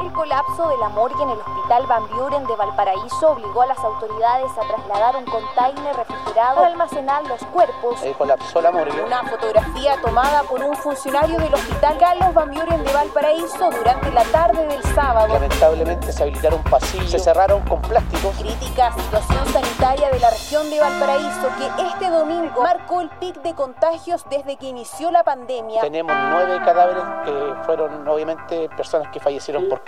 El colapso de la morgue en el Hospital Van Buren de Valparaíso obligó a las autoridades a trasladar un container refrigerado para almacenar los cuerpos. Colapsó la morgue. Una fotografía tomada por un funcionario del Hospital Carlos Van Buren de Valparaíso durante la tarde del sábado. Lamentablemente se habilitaron pasillos, se cerraron con plásticos. Crítica situación sanitaria de la región de Valparaíso que este domingo marcó el pic de contagios desde que inició la pandemia. Tenemos nueve cadáveres que fueron obviamente personas que fallecieron por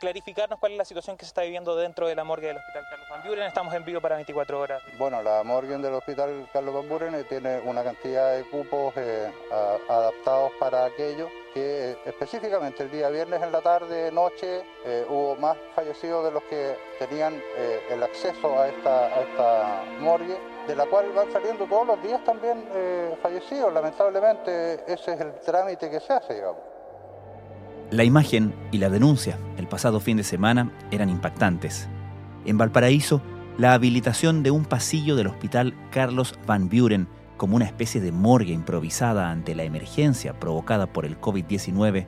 Clarificarnos cuál es la situación que se está viviendo dentro de la morgue del Hospital Carlos Van Buren. Estamos en vivo para 24 horas. Bueno, la morgue del Hospital Carlos Van Buren eh, tiene una cantidad de cupos eh, adaptados para aquello que eh, específicamente el día viernes en la tarde, noche, eh, hubo más fallecidos de los que tenían el acceso a esta, morgue, de la cual van saliendo todos los días también fallecidos. Lamentablemente ese es el trámite que se hace, digamos. La imagen y la denuncia el pasado fin de semana eran impactantes. En Valparaíso, la habilitación de un pasillo del hospital Carlos Van Buren como una especie de morgue improvisada ante la emergencia provocada por el COVID-19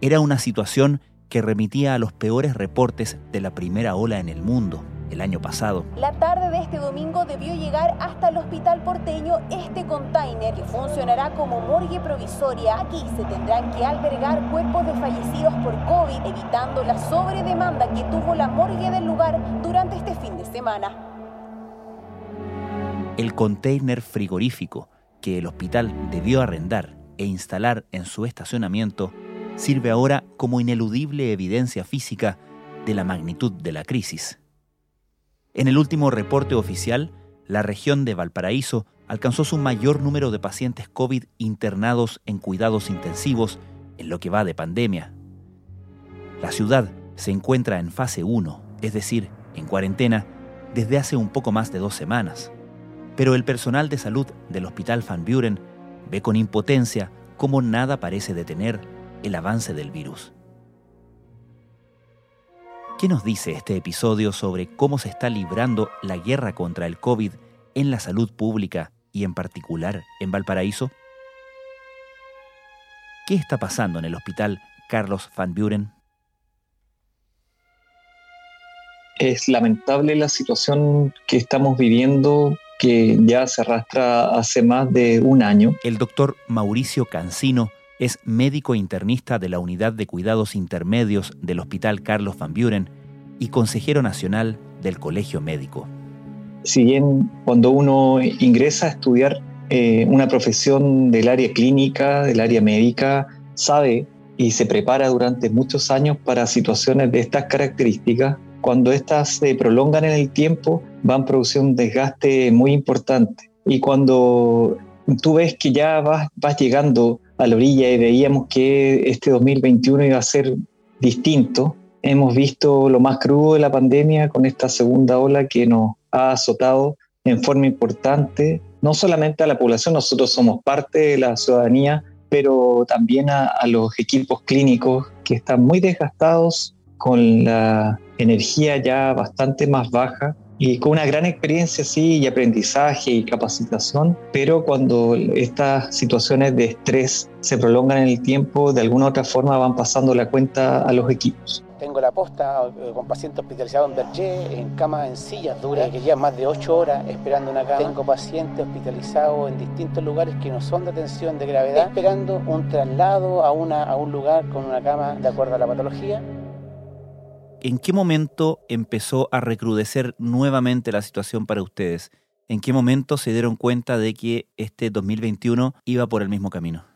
era una situación que remitía a los peores reportes de la primera ola en el mundo el año pasado. La tarde de este domingo debió llegar hasta el hospital porteño este container que funcionará como morgue provisoria. Aquí se tendrán que albergar cuerpos de fallecidos por COVID, evitando la sobredemanda que tuvo la morgue del lugar durante este fin de semana. El container frigorífico que el hospital debió arrendar e instalar en su estacionamiento sirve ahora como ineludible evidencia física de la magnitud de la crisis. En el último reporte oficial, la región de Valparaíso alcanzó su mayor número de pacientes COVID internados en cuidados intensivos en lo que va de pandemia. La ciudad se encuentra en fase 1, es decir, en cuarentena, desde hace un poco más de dos semanas. Pero el personal de salud del Hospital Van Buren ve con impotencia cómo nada parece detener el avance del virus. ¿Qué nos dice este episodio sobre cómo se está librando la guerra contra el COVID en la salud pública y en particular en Valparaíso? ¿Qué está pasando en el Hospital Carlos Van Buren? Es lamentable la situación que estamos viviendo, que ya se arrastra hace más de un año. El doctor Mauricio Cancino es médico internista de la Unidad de Cuidados Intermedios del Hospital Carlos Van Buren y consejero nacional del Colegio Médico. Si bien cuando uno ingresa a estudiar eh, una profesión del área clínica, del área médica, sabe y se prepara durante muchos años para situaciones de estas características, cuando estas se prolongan en el tiempo, van a producir un desgaste muy importante. Y cuando tú ves que ya vas, vas llegando a la orilla y veíamos que este 2021 iba a ser distinto, hemos visto lo más crudo de la pandemia con esta segunda ola que nos ha azotado en forma importante, no solamente a la población, nosotros somos parte de la ciudadanía, pero también a, a los equipos clínicos que están muy desgastados con la energía ya bastante más baja y con una gran experiencia sí y aprendizaje y capacitación, pero cuando estas situaciones de estrés se prolongan en el tiempo, de alguna u otra forma van pasando la cuenta a los equipos. Tengo la posta eh, con pacientes hospitalizados en Berger, en camas en sillas duras, que llevan más de 8 horas esperando una cama. Tengo pacientes hospitalizados en distintos lugares que no son de atención de gravedad, esperando un traslado a, una, a un lugar con una cama de acuerdo a la patología. ¿En qué momento empezó a recrudecer nuevamente la situación para ustedes? ¿En qué momento se dieron cuenta de que este 2021 iba por el mismo camino?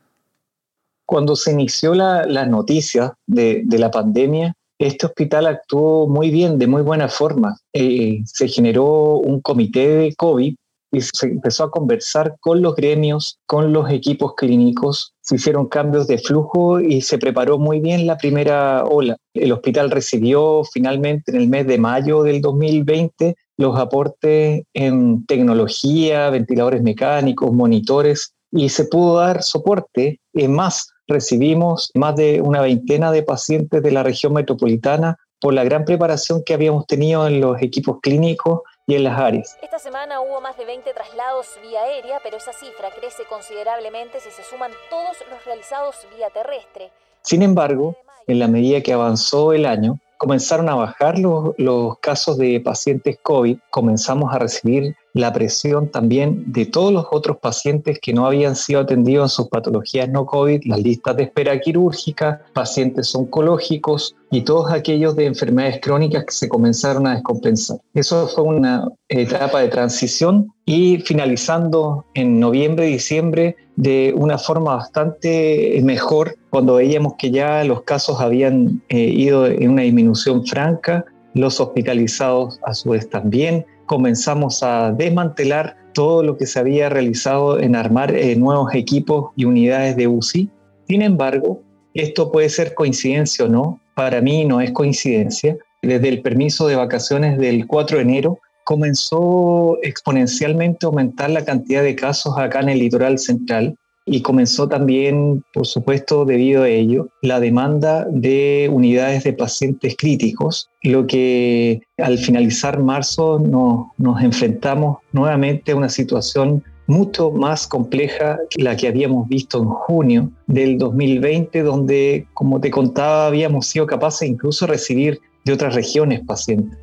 Cuando se inició la, noticia de, de, la pandemia, este hospital actuó muy bien, de muy buena forma. Eh, se generó un comité de COVID y se empezó a conversar con los gremios, con los equipos clínicos, se hicieron cambios de flujo y se preparó muy bien la primera ola. El hospital recibió finalmente en el mes de mayo del 2020 los aportes en tecnología, ventiladores mecánicos, monitores y se pudo dar soporte. Es más, recibimos más de una veintena de pacientes de la región metropolitana por la gran preparación que habíamos tenido en los equipos clínicos y en las áreas. Esta semana hubo más de 20 traslados vía aérea, pero esa cifra crece considerablemente si se suman todos los realizados vía terrestre. Sin embargo, en la medida que avanzó el año, comenzaron a bajar los, los casos de pacientes COVID, comenzamos a recibir la presión también de todos los otros pacientes que no habían sido atendidos en sus patologías no COVID, las listas de espera quirúrgica, pacientes oncológicos y todos aquellos de enfermedades crónicas que se comenzaron a descompensar. Eso fue una etapa de transición y finalizando en noviembre, diciembre, de una forma bastante mejor, cuando veíamos que ya los casos habían eh, ido en una disminución franca, los hospitalizados a su vez también, comenzamos a desmantelar todo lo que se había realizado en armar eh, nuevos equipos y unidades de UCI. Sin embargo, esto puede ser coincidencia o no, para mí no es coincidencia. Desde el permiso de vacaciones del 4 de enero comenzó exponencialmente a aumentar la cantidad de casos acá en el litoral central y comenzó también, por supuesto, debido a ello, la demanda de unidades de pacientes críticos, lo que al finalizar marzo nos enfrentamos nuevamente a una situación mucho más compleja que la que habíamos visto en junio del 2020, donde, como te contaba, habíamos sido capaces incluso de recibir de otras regiones pacientes.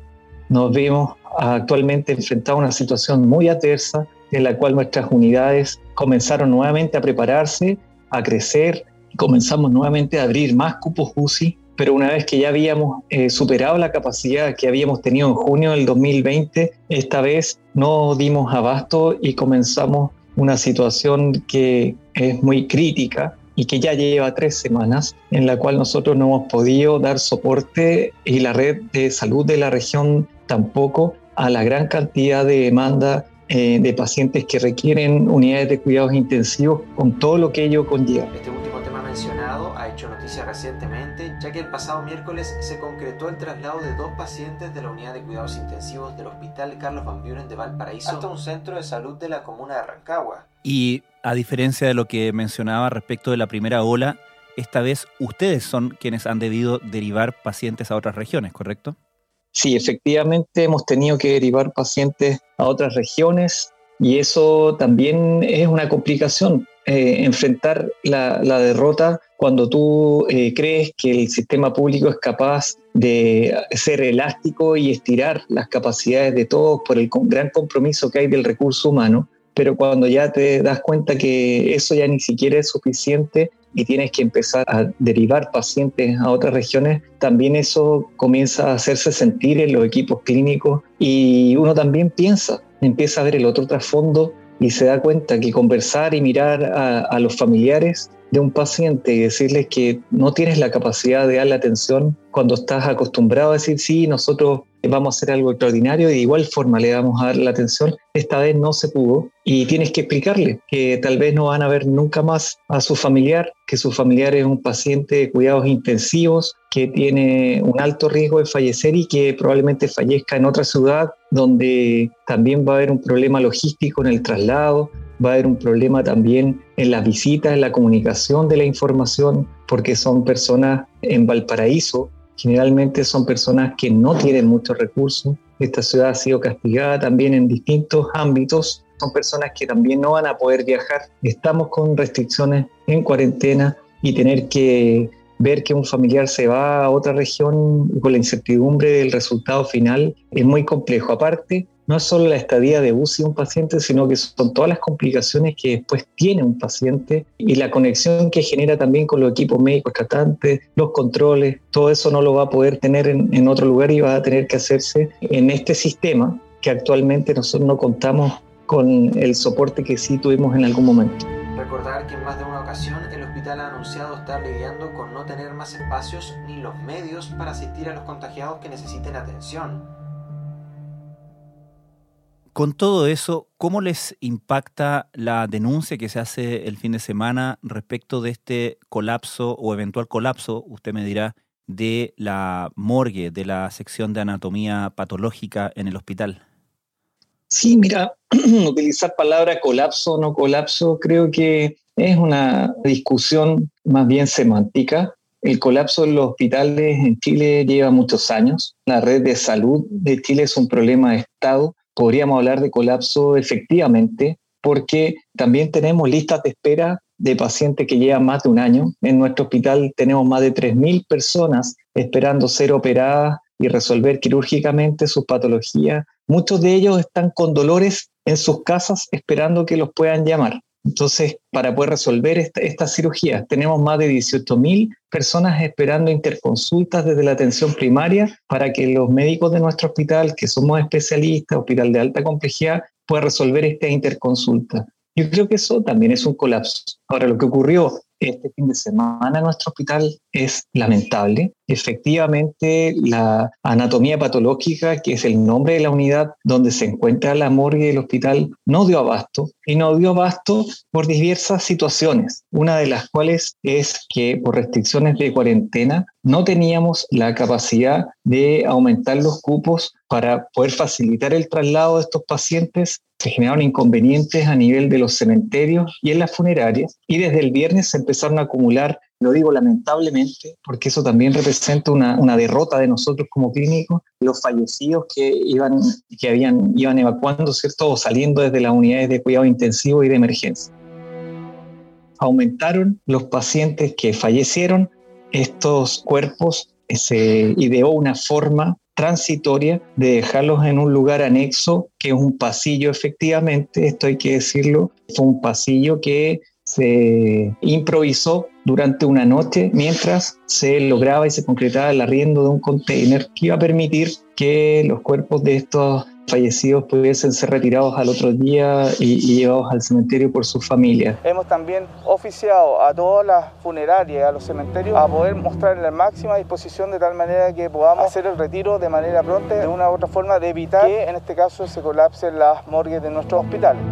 Nos vemos actualmente enfrentados a una situación muy adversa en la cual nuestras unidades comenzaron nuevamente a prepararse, a crecer, comenzamos nuevamente a abrir más cupos UCI, pero una vez que ya habíamos eh, superado la capacidad que habíamos tenido en junio del 2020, esta vez no dimos abasto y comenzamos una situación que es muy crítica y que ya lleva tres semanas, en la cual nosotros no hemos podido dar soporte y la red de salud de la región tampoco a la gran cantidad de demanda eh, de pacientes que requieren unidades de cuidados intensivos con todo lo que ello conlleva. Este último tema mencionado ha hecho noticia recientemente, ya que el pasado miércoles se concretó el traslado de dos pacientes de la unidad de cuidados intensivos del Hospital Carlos Van Buren de Valparaíso hasta un centro de salud de la comuna de Rancagua. Y a diferencia de lo que mencionaba respecto de la primera ola, esta vez ustedes son quienes han debido derivar pacientes a otras regiones, ¿correcto? Sí, efectivamente hemos tenido que derivar pacientes a otras regiones y eso también es una complicación. Eh, enfrentar la, derrota cuando tú eh, crees que el sistema público es capaz de ser elástico y estirar las capacidades de todos por el gran compromiso que hay del recurso humano, pero cuando ya te das cuenta que eso ya ni siquiera es suficiente, y tienes que empezar a derivar pacientes a otras regiones, también eso comienza a hacerse sentir en los equipos clínicos y uno también piensa, empieza a ver el otro trasfondo y se da cuenta que conversar y mirar a, los familiares de un paciente y decirles que no tienes la capacidad de darle atención cuando estás acostumbrado a decir, sí, nosotros vamos a hacer algo extraordinario y de igual forma le vamos a dar la atención, esta vez no se pudo. Y tienes que explicarle que tal vez no van a ver nunca más a su familiar, que su familiar es un paciente de cuidados intensivos, que tiene un alto riesgo de fallecer y que probablemente fallezca en otra ciudad donde también va a haber un problema logístico en el traslado, va a haber un problema también en las visitas, en la comunicación de la información, porque son personas en Valparaíso, generalmente son personas que no tienen muchos recursos. Esta ciudad ha sido castigada también en distintos ámbitos. Son personas que también no van a poder viajar. Estamos con restricciones en cuarentena y tener que ver que un familiar se va a otra región con la incertidumbre del resultado final es muy complejo. Aparte, no es solo la estadía de UCI de un paciente, sino que son todas las complicaciones que después tiene un paciente y la conexión que genera también con los equipos médicos tratantes, los controles, todo eso no lo va a poder tener en, en otro lugar y va a tener que hacerse en este sistema que actualmente nosotros no contamos con el soporte que sí tuvimos en algún momento. Recordar que en más de una ocasión el hospital ha anunciado estar lidiando con no tener más espacios ni los medios para asistir a los contagiados que necesiten atención Con todo eso, ¿cómo les impacta la denuncia que se hace el fin de semana respecto de este colapso o eventual colapso, usted me dirá, de la morgue, de la sección de anatomía patológica en el hospital? Sí, mira, utilizar palabra colapso o no colapso creo que es una discusión más bien semántica. El colapso de los hospitales en Chile lleva muchos años. La red de salud de Chile es un problema de Estado. Podríamos hablar de colapso efectivamente porque también tenemos listas de espera de pacientes que llevan más de un año. En nuestro hospital tenemos más de 3.000 personas esperando ser operadas y resolver quirúrgicamente sus patologías. Muchos de ellos están con dolores en sus casas esperando que los puedan llamar. Entonces, para poder resolver estas esta cirugías, tenemos más de 18.000 personas esperando interconsultas desde la atención primaria para que los médicos de nuestro hospital, que somos especialistas, hospital de alta complejidad, puedan resolver esta interconsulta. Yo creo que eso también es un colapso. Ahora, lo que ocurrió este fin de semana nuestro hospital es lamentable. Efectivamente, la anatomía patológica, que es el nombre de la unidad donde se encuentra la morgue del hospital, no dio abasto y no dio abasto por diversas situaciones, una de las cuales es que por restricciones de cuarentena no teníamos la capacidad de aumentar los cupos para poder facilitar el traslado de estos pacientes se generaron inconvenientes a nivel de los cementerios y en las funerarias y desde el viernes se empezaron a acumular, lo digo lamentablemente, porque eso también representa una, una derrota de nosotros como clínicos, los fallecidos que iban, que habían, iban evacuando, ¿cierto? O saliendo desde las unidades de cuidado intensivo y de emergencia. Aumentaron los pacientes que fallecieron, estos cuerpos se ideó una forma transitoria de dejarlos en un lugar anexo, que es un pasillo efectivamente, esto hay que decirlo, fue un pasillo que se improvisó durante una noche mientras se lograba y se concretaba el arriendo de un container que iba a permitir que los cuerpos de estos fallecidos pudiesen ser retirados al otro día y, llevados al cementerio por sus familias. Hemos también oficiado a todas las funerarias, a los cementerios, a poder mostrar la máxima disposición de tal manera que podamos hacer el retiro de manera pronta, de una u otra forma, de evitar que en este caso se colapsen las morgues de nuestros hospitales.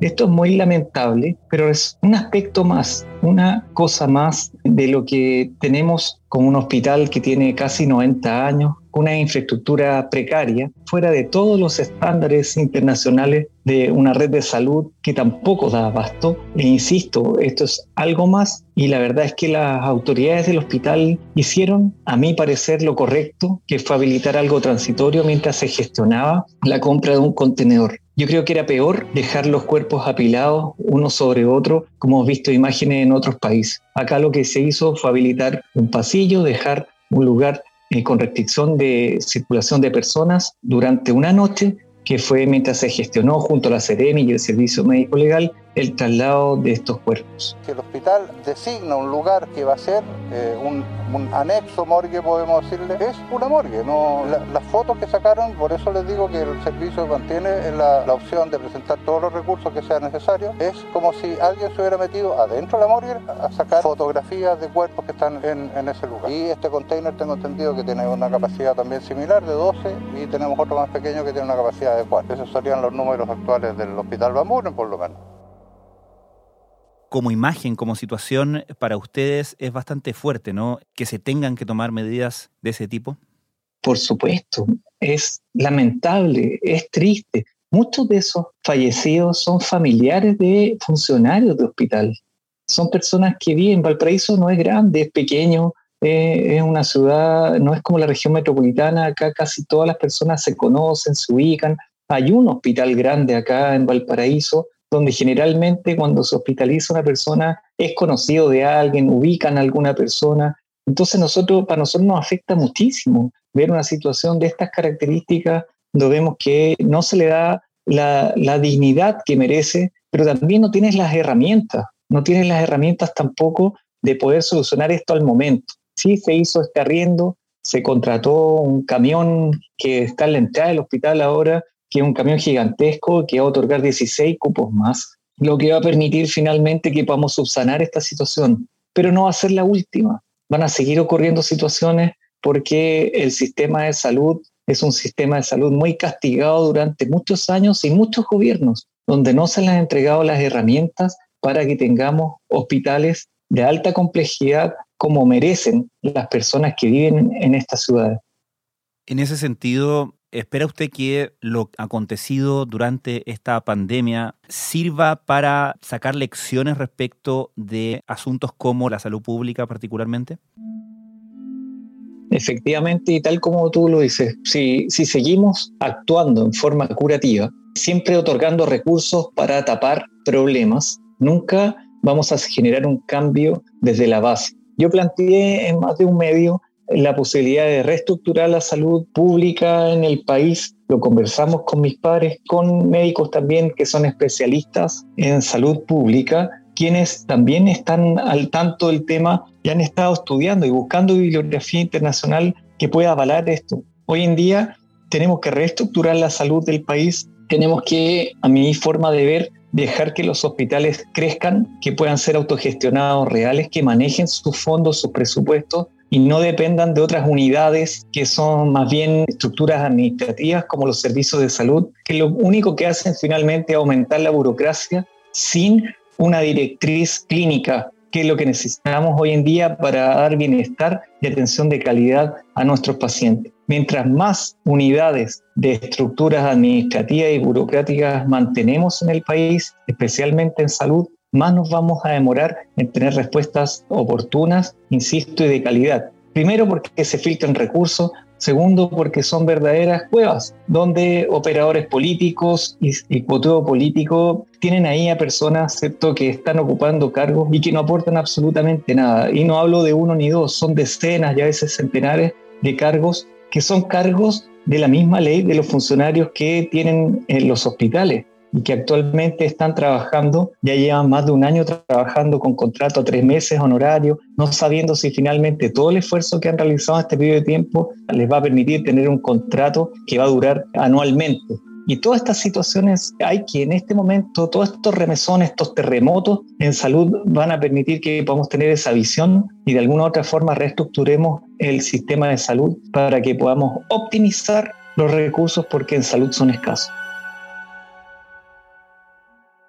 Esto es muy lamentable, pero es un aspecto más, una cosa más de lo que tenemos como un hospital que tiene casi 90 años, una infraestructura precaria, fuera de todos los estándares internacionales de una red de salud que tampoco da abasto. E insisto, esto es algo más y la verdad es que las autoridades del hospital hicieron, a mi parecer, lo correcto, que fue habilitar algo transitorio mientras se gestionaba la compra de un contenedor. Yo creo que era peor dejar los cuerpos apilados uno sobre otro, como hemos visto imágenes en otros países. Acá lo que se hizo fue habilitar un pasillo, dejar un lugar eh, con restricción de circulación de personas durante una noche, que fue mientras se gestionó junto a la Seremi y el Servicio Médico Legal el traslado de estos cuerpos. El hospital designa un lugar que va a ser eh, un, anexo morgue, podemos decirle, es una morgue. No, las fotos que sacaron, por eso les digo que el servicio mantiene la, opción de presentar todos los recursos que sean necesarios. Es como si alguien se hubiera metido adentro de la morgue a sacar fotografías de cuerpos que están en, en ese lugar. Y este container tengo entendido que tiene una capacidad también similar de 12 y tenemos otro más pequeño que tiene una capacidad de 4. Esos serían los números actuales del Hospital Bamuren, por lo menos como imagen, como situación, para ustedes es bastante fuerte, ¿no? Que se tengan que tomar medidas de ese tipo. Por supuesto, es lamentable, es triste. Muchos de esos fallecidos son familiares de funcionarios de hospital. Son personas que viven. Valparaíso no es grande, es pequeño, es una ciudad, no es como la región metropolitana. Acá casi todas las personas se conocen, se ubican. Hay un hospital grande acá en Valparaíso, donde generalmente cuando se hospitaliza una persona es conocido de alguien, ubican a alguna persona. Entonces nosotros, para nosotros nos afecta muchísimo ver una situación de estas características donde vemos que no se le da la, dignidad que merece, pero también no tienes las herramientas, no tienes las herramientas tampoco de poder solucionar esto al momento. Sí se hizo este arriendo, se contrató un camión que está en la entrada del hospital ahora, un camión gigantesco que va a otorgar 16 cupos más, lo que va a permitir finalmente que podamos subsanar esta situación. Pero no va a ser la última. Van a seguir ocurriendo situaciones porque el sistema de salud es un sistema de salud muy castigado durante muchos años y muchos gobiernos, donde no se les han entregado las herramientas para que tengamos hospitales de alta complejidad como merecen las personas que viven en esta ciudad. En ese sentido, ¿espera usted que lo acontecido durante esta pandemia sirva para sacar lecciones respecto de asuntos como la salud pública particularmente? Efectivamente, y tal como tú lo dices, si, si seguimos actuando en forma curativa, siempre otorgando recursos para tapar problemas, nunca vamos a generar un cambio desde la base. Yo planteé en más de un medio la posibilidad de reestructurar la salud pública en el país. Lo conversamos con mis padres, con médicos también que son especialistas en salud pública, quienes también están al tanto del tema y han estado estudiando y buscando bibliografía internacional que pueda avalar esto. Hoy en día tenemos que reestructurar la salud del país, tenemos que, a mi forma de ver, dejar que los hospitales crezcan, que puedan ser autogestionados reales, que manejen sus fondos, sus presupuestos y no dependan de otras unidades que son más bien estructuras administrativas como los servicios de salud, que lo único que hacen finalmente es aumentar la burocracia sin una directriz clínica, que es lo que necesitamos hoy en día para dar bienestar y atención de calidad a nuestros pacientes. Mientras más unidades de estructuras administrativas y burocráticas mantenemos en el país, especialmente en salud, más nos vamos a demorar en tener respuestas oportunas, insisto, y de calidad. Primero porque se filtran recursos, segundo porque son verdaderas cuevas, donde operadores políticos y, y político tienen ahí a personas ¿cierto? que están ocupando cargos y que no aportan absolutamente nada. Y no hablo de uno ni dos, son decenas y a veces centenares de cargos que son cargos de la misma ley de los funcionarios que tienen en los hospitales y que actualmente están trabajando, ya llevan más de un año trabajando con contrato a tres meses honorario, no sabiendo si finalmente todo el esfuerzo que han realizado en este periodo de tiempo les va a permitir tener un contrato que va a durar anualmente. Y todas estas situaciones hay que en este momento, todos estos remesones, estos terremotos en salud van a permitir que podamos tener esa visión y de alguna u otra forma reestructuremos el sistema de salud para que podamos optimizar los recursos porque en salud son escasos.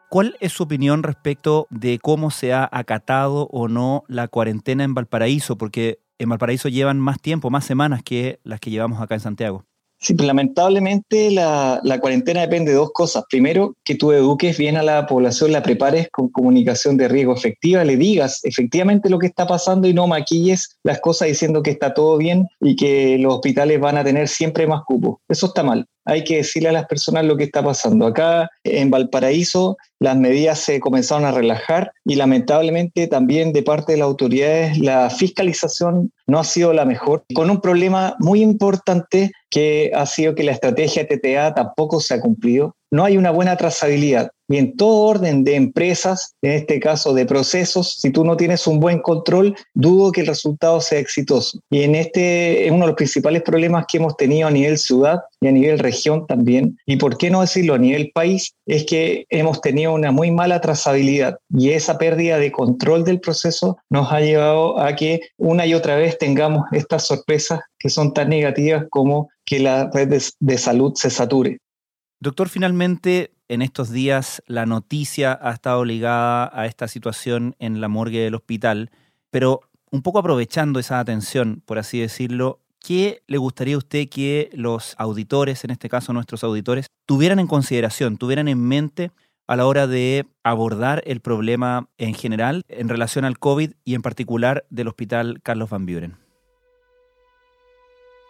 ¿Cuál es su opinión respecto de cómo se ha acatado o no la cuarentena en Valparaíso? Porque en Valparaíso llevan más tiempo, más semanas que las que llevamos acá en Santiago. Sí, pues lamentablemente la, la, cuarentena depende de dos cosas. Primero, que tú eduques bien a la población, la prepares con comunicación de riesgo efectiva, le digas efectivamente lo que está pasando y no maquilles las cosas diciendo que está todo bien y que los hospitales van a tener siempre más cupos. Eso está mal hay que decirle a las personas lo que está pasando. Acá en Valparaíso las medidas se comenzaron a relajar y lamentablemente también de parte de las autoridades la fiscalización no ha sido la mejor, con un problema muy importante que ha sido que la estrategia TTA tampoco se ha cumplido. No hay una buena trazabilidad. Y en todo orden de empresas, en este caso de procesos, si tú no tienes un buen control, dudo que el resultado sea exitoso. Y en este es uno de los principales problemas que hemos tenido a nivel ciudad y a nivel región también. Y por qué no decirlo a nivel país, es que hemos tenido una muy mala trazabilidad y esa pérdida de control del proceso nos ha llevado a que una y otra vez tengamos estas sorpresas que son tan negativas como que la red de, salud se sature. Doctor, finalmente, en estos días la noticia ha estado ligada a esta situación en la morgue del hospital, pero un poco aprovechando esa atención, por así decirlo, ¿qué le gustaría a usted que los auditores, en este caso nuestros auditores, tuvieran en consideración, tuvieran en mente a la hora de abordar el problema en general en relación al COVID y en particular del Hospital Carlos Van Buren?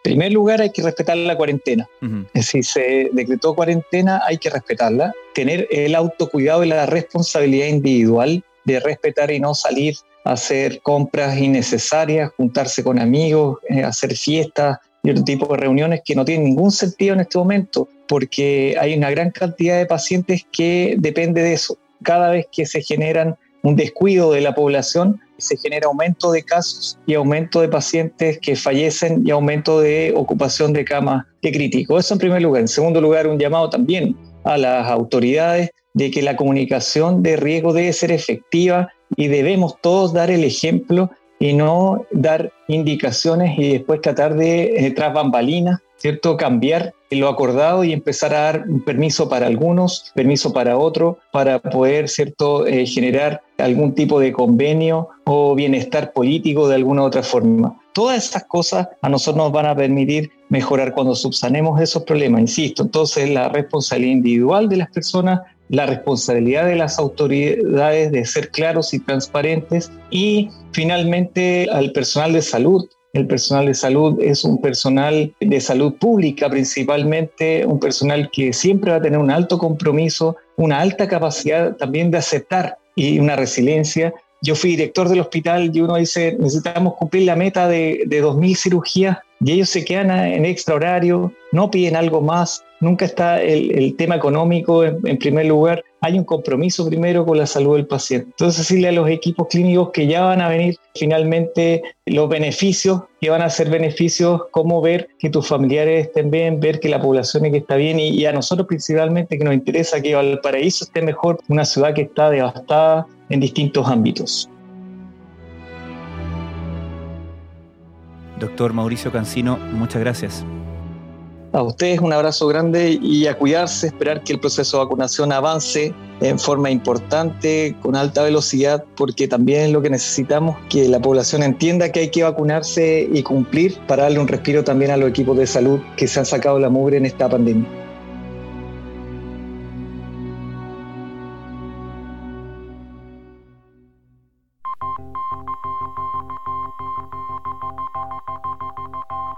Primer lugar, hay que respetar la cuarentena. Si se decretó cuarentena, hay que respetarla. Tener el autocuidado y la responsabilidad individual de respetar y no salir a hacer compras innecesarias, juntarse con amigos, eh, hacer fiestas y otro tipo de reuniones que no tienen ningún sentido en este momento, porque hay una gran cantidad de pacientes que depende de eso. Cada vez que se generan un descuido de la población, se genera aumento de casos y aumento de pacientes que fallecen y aumento de ocupación de camas de crítico. Eso en primer lugar. En segundo lugar, un llamado también a las autoridades de que la comunicación de riesgo debe ser efectiva y debemos todos dar el ejemplo y no dar indicaciones y después tratar de, eh, tras bambalinas, ¿cierto? Cambiar lo acordado y empezar a dar permiso para algunos, permiso para otros, para poder, ¿cierto?, eh, generar algún tipo de convenio o bienestar político de alguna otra forma. Todas estas cosas a nosotros nos van a permitir mejorar cuando subsanemos esos problemas, insisto. Entonces, la responsabilidad individual de las personas, la responsabilidad de las autoridades de ser claros y transparentes y finalmente al personal de salud el personal de salud es un personal de salud pública principalmente, un personal que siempre va a tener un alto compromiso, una alta capacidad también de aceptar y una resiliencia. Yo fui director del hospital y uno dice, necesitamos cumplir la meta de, de 2.000 cirugías y ellos se quedan en extra horario, no piden algo más, nunca está el, tema económico en, primer lugar, hay un compromiso primero con la salud del paciente. Entonces decirle a los equipos clínicos que ya van a venir finalmente los beneficios, que van a ser beneficios, como ver que tus familiares estén bien, ver que la población está bien y, y a nosotros principalmente que nos interesa que Valparaíso esté mejor, una ciudad que está devastada en distintos ámbitos. Doctor Mauricio Cancino, muchas gracias. A ustedes un abrazo grande y a cuidarse, esperar que el proceso de vacunación avance en forma importante, con alta velocidad, porque también es lo que necesitamos, que la población entienda que hay que vacunarse y cumplir para darle un respiro también a los equipos de salud que se han sacado la mugre en esta pandemia.